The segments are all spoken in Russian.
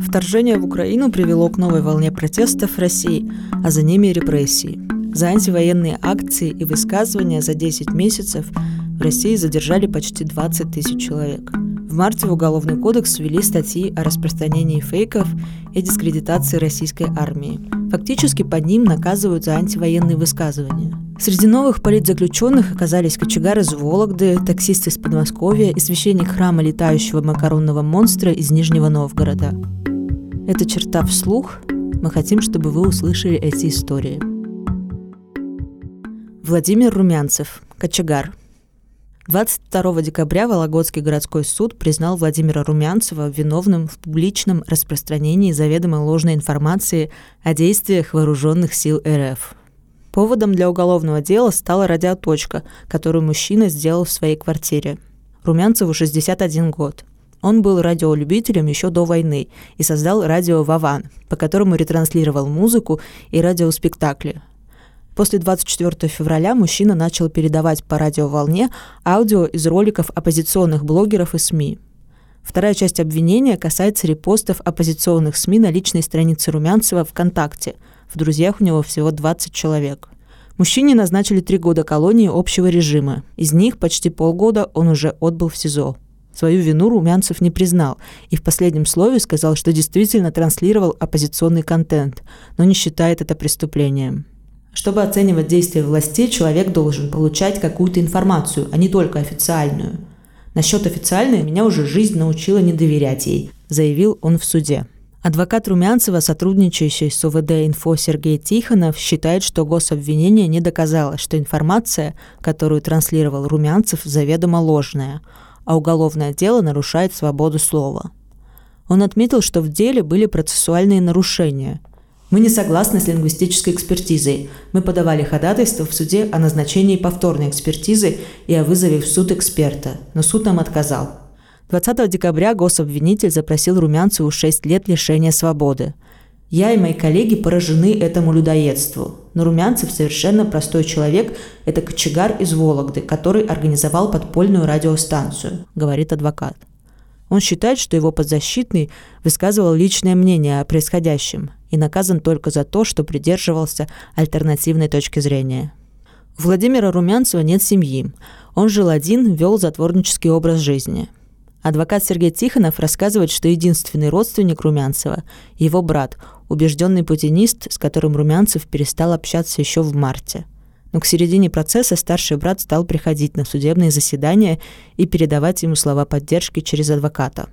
Вторжение в Украину привело к новой волне протестов в России, а за ними и репрессий. За антивоенные акции и высказывания за 10 месяцев в России задержали почти 20 тысяч человек. В марте в Уголовный кодекс ввели статьи о распространении фейков и дискредитации российской армии. Фактически под ним наказывают за антивоенные высказывания. Среди новых политзаключенных оказались кочегар из Вологды, таксист из Подмосковья и священник храма летающего макаронного монстра из Нижнего Новгорода. Это черта вслух. Мы хотим, чтобы вы услышали эти истории. Владимир Румянцев, кочегар. 22 декабря Вологодский городской суд признал Владимира Румянцева виновным в публичном распространении заведомо ложной информации о действиях вооруженных сил РФ. Поводом для уголовного дела стала радиоточка, которую мужчина сделал в своей квартире. Румянцеву 61 год. Он был радиолюбителем еще до войны и создал радио «Ваван», по которому ретранслировал музыку и радиоспектакли – После 24 февраля мужчина начал передавать по радиоволне аудио из роликов оппозиционных блогеров и СМИ. Вторая часть обвинения касается репостов оппозиционных СМИ на личной странице Румянцева ВКонтакте. В друзьях у него всего 20 человек. Мужчине назначили три года колонии общего режима. Из них почти полгода он уже отбыл в СИЗО. Свою вину Румянцев не признал и в последнем слове сказал, что действительно транслировал оппозиционный контент, но не считает это преступлением. Чтобы оценивать действия властей, человек должен получать какую-то информацию, а не только официальную. Насчет официальной меня уже жизнь научила не доверять ей, заявил он в суде. Адвокат Румянцева, сотрудничающий с УВД «Инфо» Сергей Тихонов, считает, что гособвинение не доказало, что информация, которую транслировал Румянцев, заведомо ложная, а уголовное дело нарушает свободу слова. Он отметил, что в деле были процессуальные нарушения – мы не согласны с лингвистической экспертизой. Мы подавали ходатайство в суде о назначении повторной экспертизы и о вызове в суд эксперта, но суд нам отказал. 20 декабря гособвинитель запросил Румянцеву 6 лет лишения свободы. Я и мои коллеги поражены этому людоедству. Но Румянцев совершенно простой человек – это кочегар из Вологды, который организовал подпольную радиостанцию, говорит адвокат. Он считает, что его подзащитный высказывал личное мнение о происходящем и наказан только за то, что придерживался альтернативной точки зрения. У Владимира Румянцева нет семьи. Он жил один, вел затворнический образ жизни. Адвокат Сергей Тихонов рассказывает, что единственный родственник Румянцева – его брат, убежденный путинист, с которым Румянцев перестал общаться еще в марте – но к середине процесса старший брат стал приходить на судебные заседания и передавать ему слова поддержки через адвоката.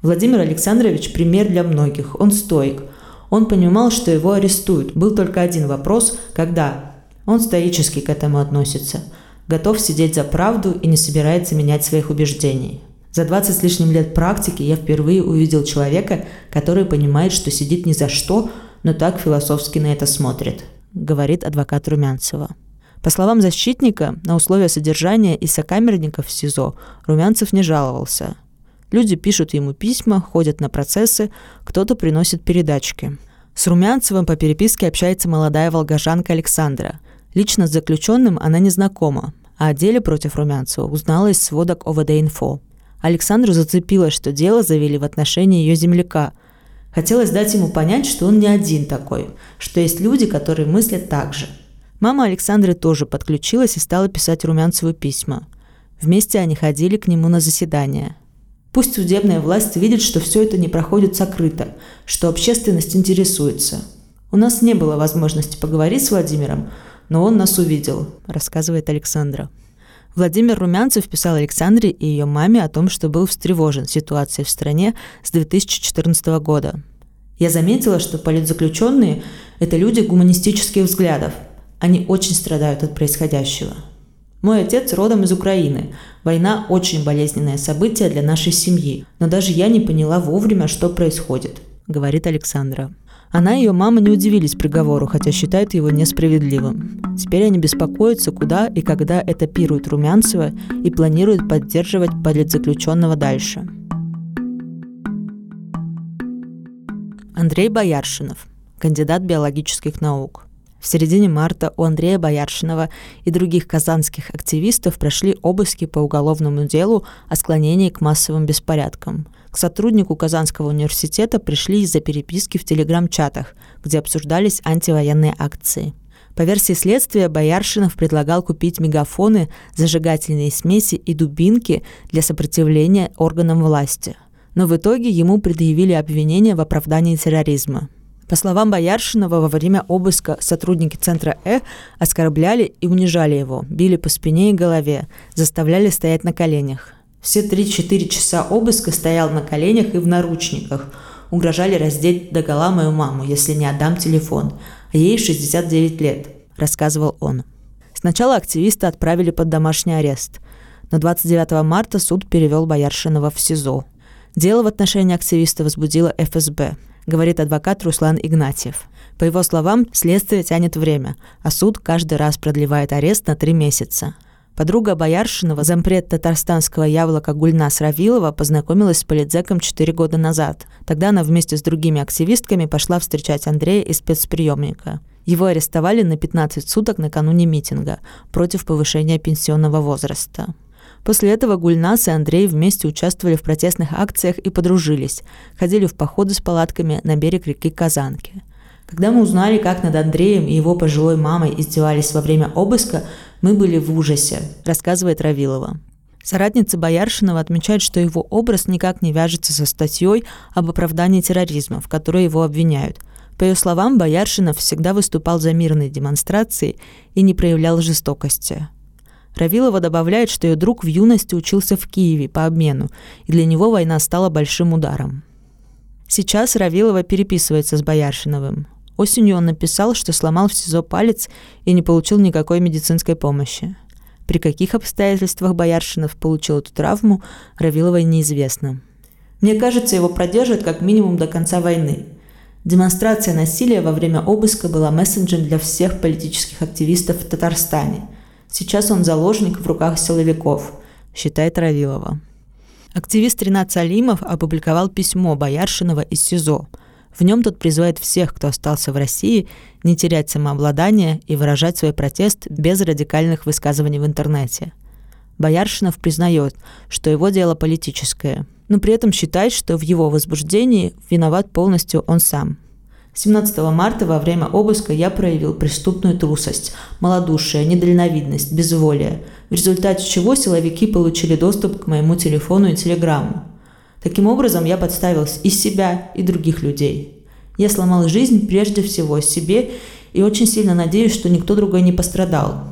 Владимир Александрович – пример для многих. Он стоик. Он понимал, что его арестуют. Был только один вопрос – когда? Он стоически к этому относится. Готов сидеть за правду и не собирается менять своих убеждений. За 20 с лишним лет практики я впервые увидел человека, который понимает, что сидит ни за что, но так философски на это смотрит, говорит адвокат Румянцева. По словам защитника, на условия содержания и сокамерников в СИЗО Румянцев не жаловался. Люди пишут ему письма, ходят на процессы, кто-то приносит передачки. С Румянцевым по переписке общается молодая волгожанка Александра. Лично с заключенным она не знакома, а о деле против Румянцева узнала из сводок ОВД-инфо. Александру зацепило, что дело завели в отношении ее земляка. Хотелось дать ему понять, что он не один такой, что есть люди, которые мыслят так же – Мама Александры тоже подключилась и стала писать Румянцеву письма. Вместе они ходили к нему на заседания. Пусть судебная власть видит, что все это не проходит сокрыто, что общественность интересуется. У нас не было возможности поговорить с Владимиром, но он нас увидел, рассказывает Александра. Владимир Румянцев писал Александре и ее маме о том, что был встревожен ситуацией в стране с 2014 года. Я заметила, что политзаключенные – это люди гуманистических взглядов – они очень страдают от происходящего. Мой отец родом из Украины. Война – очень болезненное событие для нашей семьи. Но даже я не поняла вовремя, что происходит, говорит Александра. Она и ее мама не удивились приговору, хотя считают его несправедливым. Теперь они беспокоятся, куда и когда этапируют Румянцева и планируют поддерживать политзаключенного дальше. Андрей Бояршинов, кандидат биологических наук. В середине марта у Андрея Бояршинова и других казанских активистов прошли обыски по уголовному делу о склонении к массовым беспорядкам. К сотруднику Казанского университета пришли из-за переписки в телеграм-чатах, где обсуждались антивоенные акции. По версии следствия, Бояршинов предлагал купить мегафоны, зажигательные смеси и дубинки для сопротивления органам власти. Но в итоге ему предъявили обвинение в оправдании терроризма. По словам Бояршинова, во время обыска сотрудники Центра Э оскорбляли и унижали его, били по спине и голове, заставляли стоять на коленях. Все 3-4 часа обыска стоял на коленях и в наручниках. Угрожали раздеть догола мою маму, если не отдам телефон. А ей 69 лет, рассказывал он. Сначала активиста отправили под домашний арест. Но 29 марта суд перевел Бояршинова в СИЗО. Дело в отношении активиста возбудило ФСБ говорит адвокат Руслан Игнатьев. По его словам, следствие тянет время, а суд каждый раз продлевает арест на три месяца. Подруга Бояршинова, зампред татарстанского яблока Гульнас Равилова, познакомилась с политзеком 4 года назад. Тогда она вместе с другими активистками пошла встречать Андрея из спецприемника. Его арестовали на 15 суток накануне митинга против повышения пенсионного возраста. После этого Гульнас и Андрей вместе участвовали в протестных акциях и подружились, ходили в походы с палатками на берег реки Казанки. Когда мы узнали, как над Андреем и его пожилой мамой издевались во время обыска, мы были в ужасе, рассказывает Равилова. Соратница Бояршинова отмечает, что его образ никак не вяжется со статьей об оправдании терроризма, в которой его обвиняют. По ее словам, Бояршинов всегда выступал за мирные демонстрации и не проявлял жестокости. Равилова добавляет, что ее друг в юности учился в Киеве по обмену, и для него война стала большим ударом. Сейчас Равилова переписывается с Бояршиновым. Осенью он написал, что сломал в СИЗО палец и не получил никакой медицинской помощи. При каких обстоятельствах Бояршинов получил эту травму, Равиловой неизвестно. Мне кажется, его продержат как минимум до конца войны. Демонстрация насилия во время обыска была мессенджером для всех политических активистов в Татарстане – Сейчас он заложник в руках силовиков, считает Равилова. Активист Ренат Салимов опубликовал письмо Бояршинова из СИЗО. В нем тот призывает всех, кто остался в России, не терять самообладание и выражать свой протест без радикальных высказываний в интернете. Бояршинов признает, что его дело политическое, но при этом считает, что в его возбуждении виноват полностью он сам – 17 марта во время обыска я проявил преступную трусость, малодушие, недальновидность, безволие, в результате чего силовики получили доступ к моему телефону и телеграмму. Таким образом, я подставил и себя, и других людей. Я сломал жизнь прежде всего себе и очень сильно надеюсь, что никто другой не пострадал.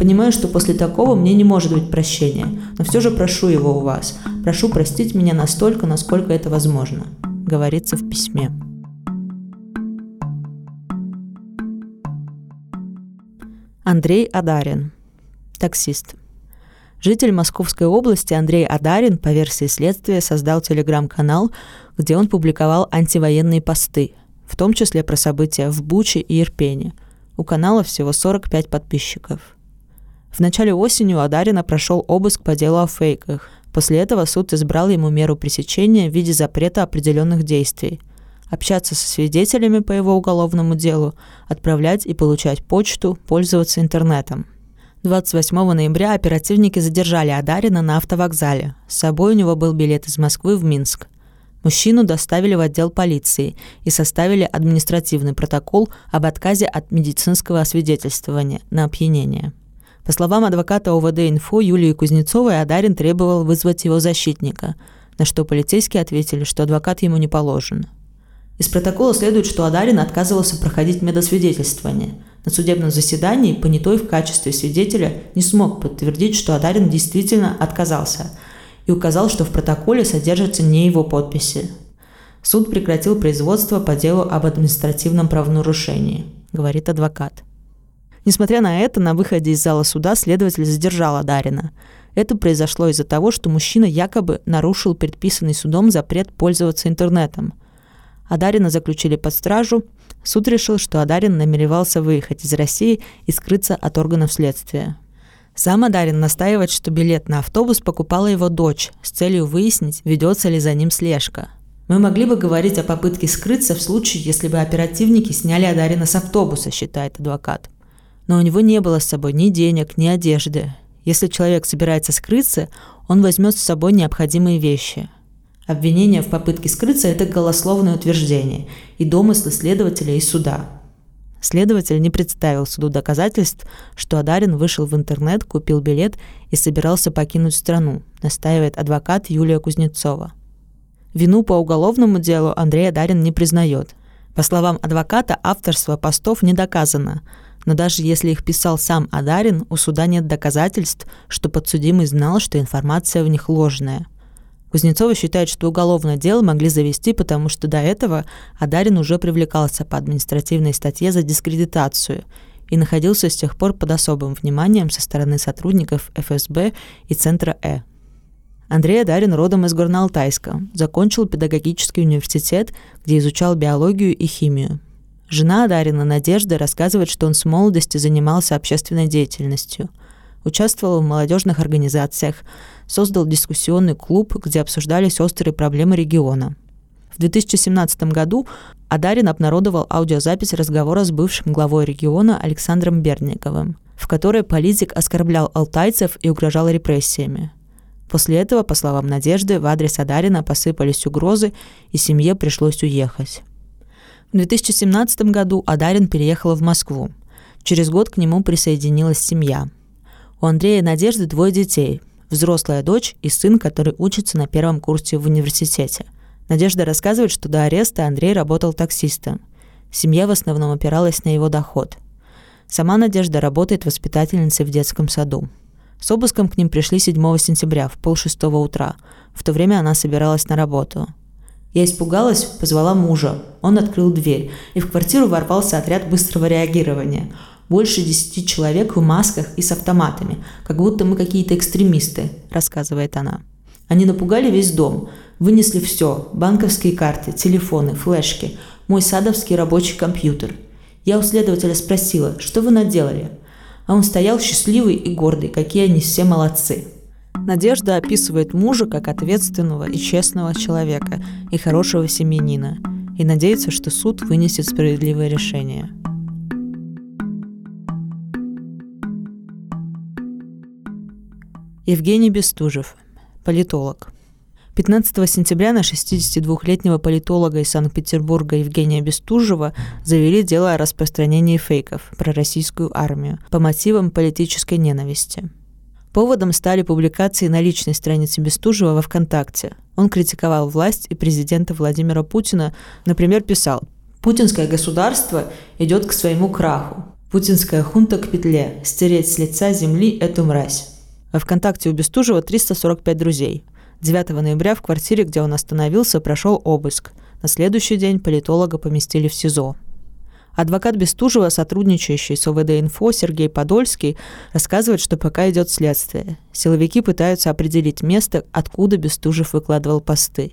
Понимаю, что после такого мне не может быть прощения, но все же прошу его у вас. Прошу простить меня настолько, насколько это возможно, говорится в письме. Андрей Адарин. Таксист. Житель Московской области Андрей Адарин, по версии следствия, создал телеграм-канал, где он публиковал антивоенные посты, в том числе про события в Буче и Ирпене. У канала всего 45 подписчиков. В начале осени у Адарина прошел обыск по делу о фейках. После этого суд избрал ему меру пресечения в виде запрета определенных действий – общаться со свидетелями по его уголовному делу, отправлять и получать почту, пользоваться интернетом. 28 ноября оперативники задержали Адарина на автовокзале. С собой у него был билет из Москвы в Минск. Мужчину доставили в отдел полиции и составили административный протокол об отказе от медицинского освидетельствования на опьянение. По словам адвоката ОВД «Инфо» Юлии Кузнецовой, Адарин требовал вызвать его защитника, на что полицейские ответили, что адвокат ему не положен – из протокола следует, что Адарин отказывался проходить медосвидетельствование. На судебном заседании понятой в качестве свидетеля не смог подтвердить, что Адарин действительно отказался и указал, что в протоколе содержатся не его подписи. Суд прекратил производство по делу об административном правонарушении, говорит адвокат. Несмотря на это, на выходе из зала суда следователь задержал Адарина. Это произошло из-за того, что мужчина якобы нарушил предписанный судом запрет пользоваться интернетом – Адарина заключили под стражу. Суд решил, что Адарин намеревался выехать из России и скрыться от органов следствия. Сам Адарин настаивает, что билет на автобус покупала его дочь с целью выяснить, ведется ли за ним слежка. Мы могли бы говорить о попытке скрыться в случае, если бы оперативники сняли Адарина с автобуса, считает адвокат. Но у него не было с собой ни денег, ни одежды. Если человек собирается скрыться, он возьмет с собой необходимые вещи. Обвинение в попытке скрыться – это голословное утверждение и домыслы следователя и суда. Следователь не представил суду доказательств, что Адарин вышел в интернет, купил билет и собирался покинуть страну, настаивает адвокат Юлия Кузнецова. Вину по уголовному делу Андрей Адарин не признает. По словам адвоката, авторство постов не доказано, но даже если их писал сам Адарин, у суда нет доказательств, что подсудимый знал, что информация в них ложная. Кузнецова считает, что уголовное дело могли завести, потому что до этого Адарин уже привлекался по административной статье за дискредитацию и находился с тех пор под особым вниманием со стороны сотрудников ФСБ и Центра Э. Андрей Адарин родом из Горно-Алтайска, закончил педагогический университет, где изучал биологию и химию. Жена Адарина, Надежда, рассказывает, что он с молодости занимался общественной деятельностью. Участвовал в молодежных организациях, создал дискуссионный клуб, где обсуждались острые проблемы региона. В 2017 году Адарин обнародовал аудиозапись разговора с бывшим главой региона Александром Бердниковым, в которой политик оскорблял алтайцев и угрожал репрессиями. После этого, по словам Надежды, в адрес Адарина посыпались угрозы, и семье пришлось уехать. В 2017 году Адарин переехал в Москву. Через год к нему присоединилась семья. У Андрея и Надежды двое детей – взрослая дочь и сын, который учится на первом курсе в университете. Надежда рассказывает, что до ареста Андрей работал таксистом. Семья в основном опиралась на его доход. Сама Надежда работает воспитательницей в детском саду. С обыском к ним пришли 7 сентября в полшестого утра. В то время она собиралась на работу – я испугалась, позвала мужа. Он открыл дверь, и в квартиру ворвался отряд быстрого реагирования. Больше десяти человек в масках и с автоматами, как будто мы какие-то экстремисты, рассказывает она. Они напугали весь дом, вынесли все – банковские карты, телефоны, флешки, мой садовский рабочий компьютер. Я у следователя спросила, что вы наделали? А он стоял счастливый и гордый, какие они все молодцы. Надежда описывает мужа как ответственного и честного человека и хорошего семьянина и надеется, что суд вынесет справедливое решение. Евгений Бестужев, политолог. 15 сентября на 62-летнего политолога из Санкт-Петербурга Евгения Бестужева завели дело о распространении фейков про российскую армию по мотивам политической ненависти – Поводом стали публикации на личной странице Бестужева во ВКонтакте. Он критиковал власть и президента Владимира Путина, например, писал «Путинское государство идет к своему краху. Путинская хунта к петле. Стереть с лица земли эту мразь». Во ВКонтакте у Бестужева 345 друзей. 9 ноября в квартире, где он остановился, прошел обыск. На следующий день политолога поместили в СИЗО. Адвокат Бестужева, сотрудничающий с ОВД-инфо Сергей Подольский, рассказывает, что пока идет следствие. Силовики пытаются определить место, откуда Бестужев выкладывал посты.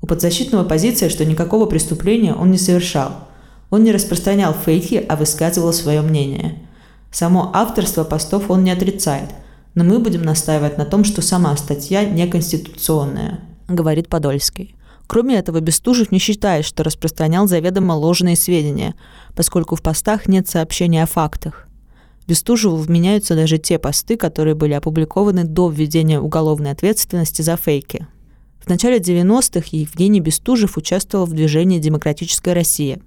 У подзащитного позиция, что никакого преступления он не совершал. Он не распространял фейки, а высказывал свое мнение. Само авторство постов он не отрицает, но мы будем настаивать на том, что сама статья неконституционная, говорит Подольский. Кроме этого, Бестужев не считает, что распространял заведомо ложные сведения, поскольку в постах нет сообщений о фактах. Бестужеву вменяются даже те посты, которые были опубликованы до введения уголовной ответственности за фейки. В начале 90-х Евгений Бестужев участвовал в движении «Демократическая Россия».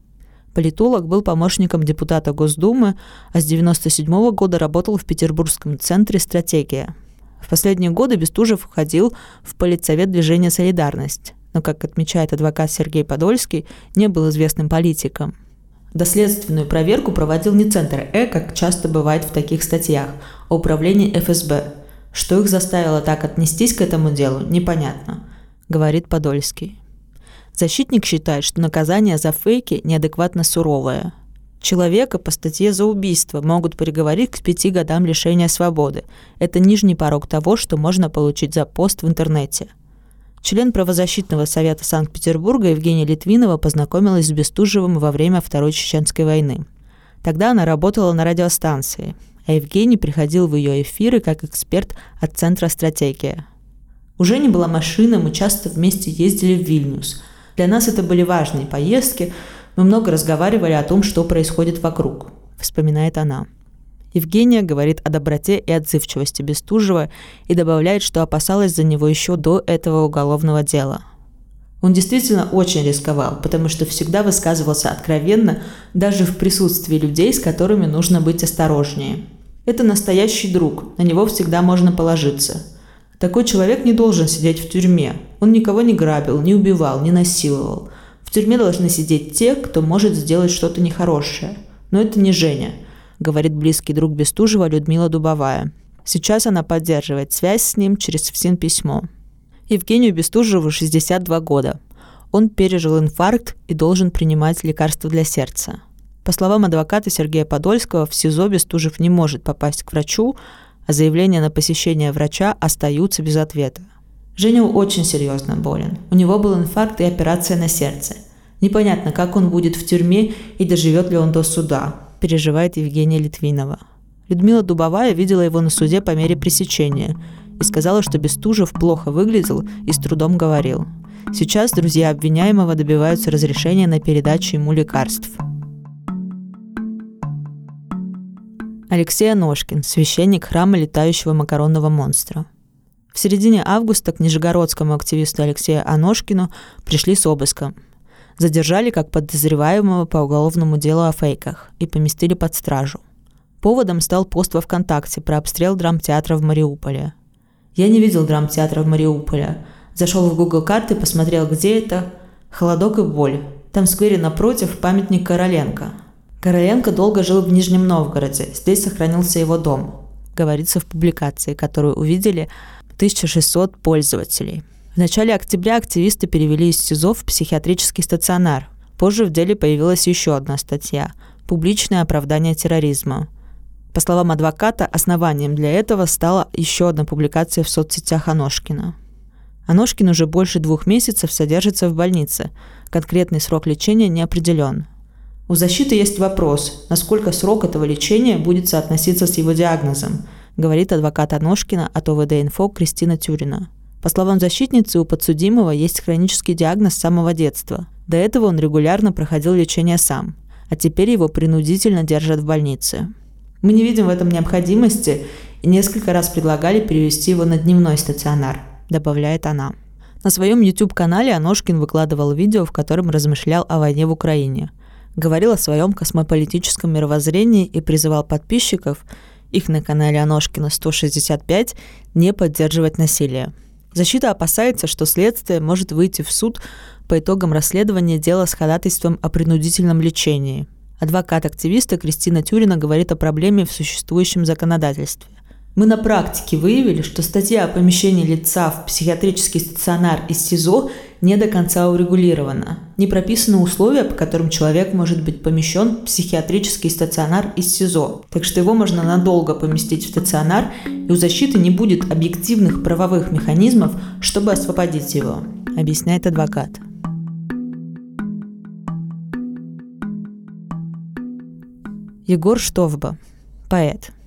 Политолог был помощником депутата Госдумы, а с 1997 года работал в Петербургском центре «Стратегия». В последние годы Бестужев входил в политсовет движения «Солидарность», но, как отмечает адвокат Сергей Подольский, не был известным политиком. Доследственную проверку проводил не Центр Э, как часто бывает в таких статьях, а управление ФСБ. Что их заставило так отнестись к этому делу, непонятно, говорит Подольский. Защитник считает, что наказание за фейки неадекватно суровое. Человека по статье за убийство могут приговорить к пяти годам лишения свободы. Это нижний порог того, что можно получить за пост в интернете – Член правозащитного совета Санкт-Петербурга Евгения Литвинова познакомилась с Бестужевым во время Второй Чеченской войны. Тогда она работала на радиостанции, а Евгений приходил в ее эфиры как эксперт от Центра «Стратегия». Уже не была машина, мы часто вместе ездили в Вильнюс. Для нас это были важные поездки, мы много разговаривали о том, что происходит вокруг, вспоминает она. Евгения говорит о доброте и отзывчивости Бестужева и добавляет, что опасалась за него еще до этого уголовного дела. Он действительно очень рисковал, потому что всегда высказывался откровенно, даже в присутствии людей, с которыми нужно быть осторожнее. Это настоящий друг, на него всегда можно положиться. Такой человек не должен сидеть в тюрьме. Он никого не грабил, не убивал, не насиловал. В тюрьме должны сидеть те, кто может сделать что-то нехорошее. Но это не Женя – говорит близкий друг Бестужева Людмила Дубовая. Сейчас она поддерживает связь с ним через ФСИН-письмо. Евгению Бестужеву 62 года. Он пережил инфаркт и должен принимать лекарства для сердца. По словам адвоката Сергея Подольского, в СИЗО Бестужев не может попасть к врачу, а заявления на посещение врача остаются без ответа. Женя очень серьезно болен. У него был инфаркт и операция на сердце. Непонятно, как он будет в тюрьме и доживет ли он до суда переживает Евгения Литвинова. Людмила Дубовая видела его на суде по мере пресечения и сказала, что Бестужев плохо выглядел и с трудом говорил. Сейчас друзья обвиняемого добиваются разрешения на передачу ему лекарств. Алексей Аношкин, священник храма летающего макаронного монстра. В середине августа к нижегородскому активисту Алексею Аношкину пришли с обыском – задержали как подозреваемого по уголовному делу о фейках и поместили под стражу. Поводом стал пост во ВКонтакте про обстрел драмтеатра в Мариуполе. Я не видел драмтеатра в Мариуполе. Зашел в Google карты, посмотрел, где это. Холодок и боль. Там в сквере напротив памятник Короленко. Короленко долго жил в Нижнем Новгороде. Здесь сохранился его дом. Говорится в публикации, которую увидели 1600 пользователей – в начале октября активисты перевели из СИЗО в психиатрический стационар. Позже в деле появилась еще одна статья – «Публичное оправдание терроризма». По словам адвоката, основанием для этого стала еще одна публикация в соцсетях Аношкина. Аношкин уже больше двух месяцев содержится в больнице. Конкретный срок лечения не определен. У защиты есть вопрос, насколько срок этого лечения будет соотноситься с его диагнозом, говорит адвокат Аношкина от ОВД-инфо Кристина Тюрина. По словам защитницы, у подсудимого есть хронический диагноз с самого детства. До этого он регулярно проходил лечение сам, а теперь его принудительно держат в больнице. Мы не видим в этом необходимости и несколько раз предлагали перевести его на дневной стационар, добавляет она. На своем YouTube-канале Аношкин выкладывал видео, в котором размышлял о войне в Украине. Говорил о своем космополитическом мировоззрении и призывал подписчиков, их на канале Аношкина 165, не поддерживать насилие. Защита опасается, что следствие может выйти в суд по итогам расследования дела с ходатайством о принудительном лечении. Адвокат активиста Кристина Тюрина говорит о проблеме в существующем законодательстве. Мы на практике выявили, что статья о помещении лица в психиатрический стационар из СИЗО не до конца урегулирована. Не прописаны условия, по которым человек может быть помещен в психиатрический стационар из СИЗО. Так что его можно надолго поместить в стационар, и у защиты не будет объективных правовых механизмов, чтобы освободить его, объясняет адвокат. Егор Штовба, поэт –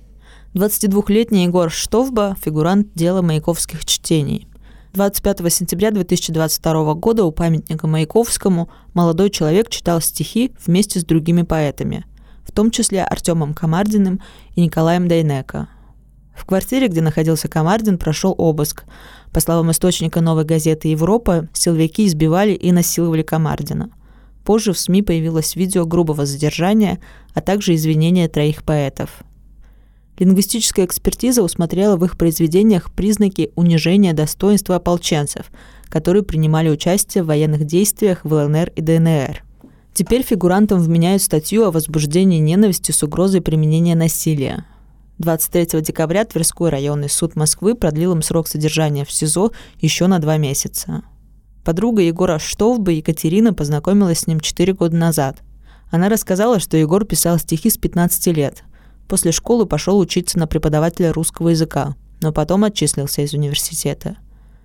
22-летний Егор Штовба – фигурант дела маяковских чтений. 25 сентября 2022 года у памятника Маяковскому молодой человек читал стихи вместе с другими поэтами, в том числе Артемом Комардиным и Николаем Дайнеко. В квартире, где находился Комардин, прошел обыск. По словам источника «Новой газеты Европа», силовики избивали и насиловали Комардина. Позже в СМИ появилось видео грубого задержания, а также извинения троих поэтов – Лингвистическая экспертиза усмотрела в их произведениях признаки унижения достоинства ополченцев, которые принимали участие в военных действиях в ЛНР и ДНР. Теперь фигурантам вменяют статью о возбуждении ненависти с угрозой применения насилия. 23 декабря Тверской районный суд Москвы продлил им срок содержания в СИЗО еще на два месяца. Подруга Егора Штовбы Екатерина познакомилась с ним 4 года назад. Она рассказала, что Егор писал стихи с 15 лет – После школы пошел учиться на преподавателя русского языка, но потом отчислился из университета.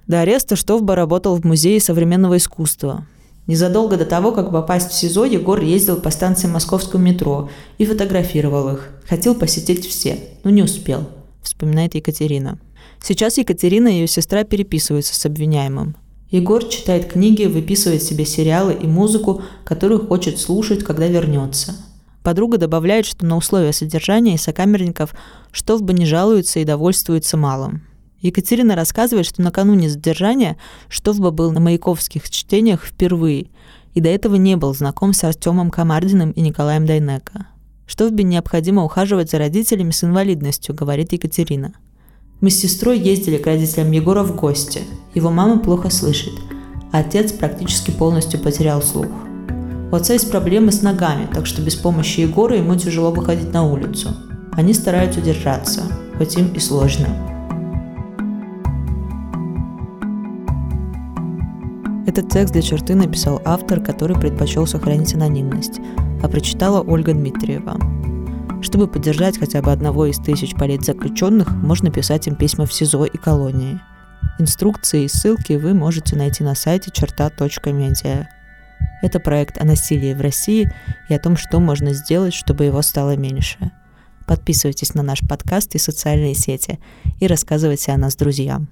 До ареста Штовба работал в Музее современного искусства. Незадолго до того, как попасть в СИЗО, Егор ездил по станции московского метро и фотографировал их. Хотел посетить все, но не успел, вспоминает Екатерина. Сейчас Екатерина и ее сестра переписываются с обвиняемым. Егор читает книги, выписывает себе сериалы и музыку, которую хочет слушать, когда вернется. Подруга добавляет, что на условия содержания сокамерников что в бы не жалуются и довольствуются малым. Екатерина рассказывает, что накануне задержания Штофба был на маяковских чтениях впервые, и до этого не был знаком с Артемом Камардиным и Николаем Дайнеко. Штофбе необходимо ухаживать за родителями с инвалидностью, говорит Екатерина. Мы с сестрой ездили к родителям Егора в гости. Его мама плохо слышит, а отец практически полностью потерял слух. У отца есть проблемы с ногами, так что без помощи Егора ему тяжело выходить на улицу. Они стараются держаться, хоть им и сложно. Этот текст для черты написал автор, который предпочел сохранить анонимность, а прочитала Ольга Дмитриева. Чтобы поддержать хотя бы одного из тысяч политзаключенных, можно писать им письма в СИЗО и колонии. Инструкции и ссылки вы можете найти на сайте черта.медиа. Это проект о насилии в России и о том, что можно сделать, чтобы его стало меньше. Подписывайтесь на наш подкаст и социальные сети и рассказывайте о нас друзьям.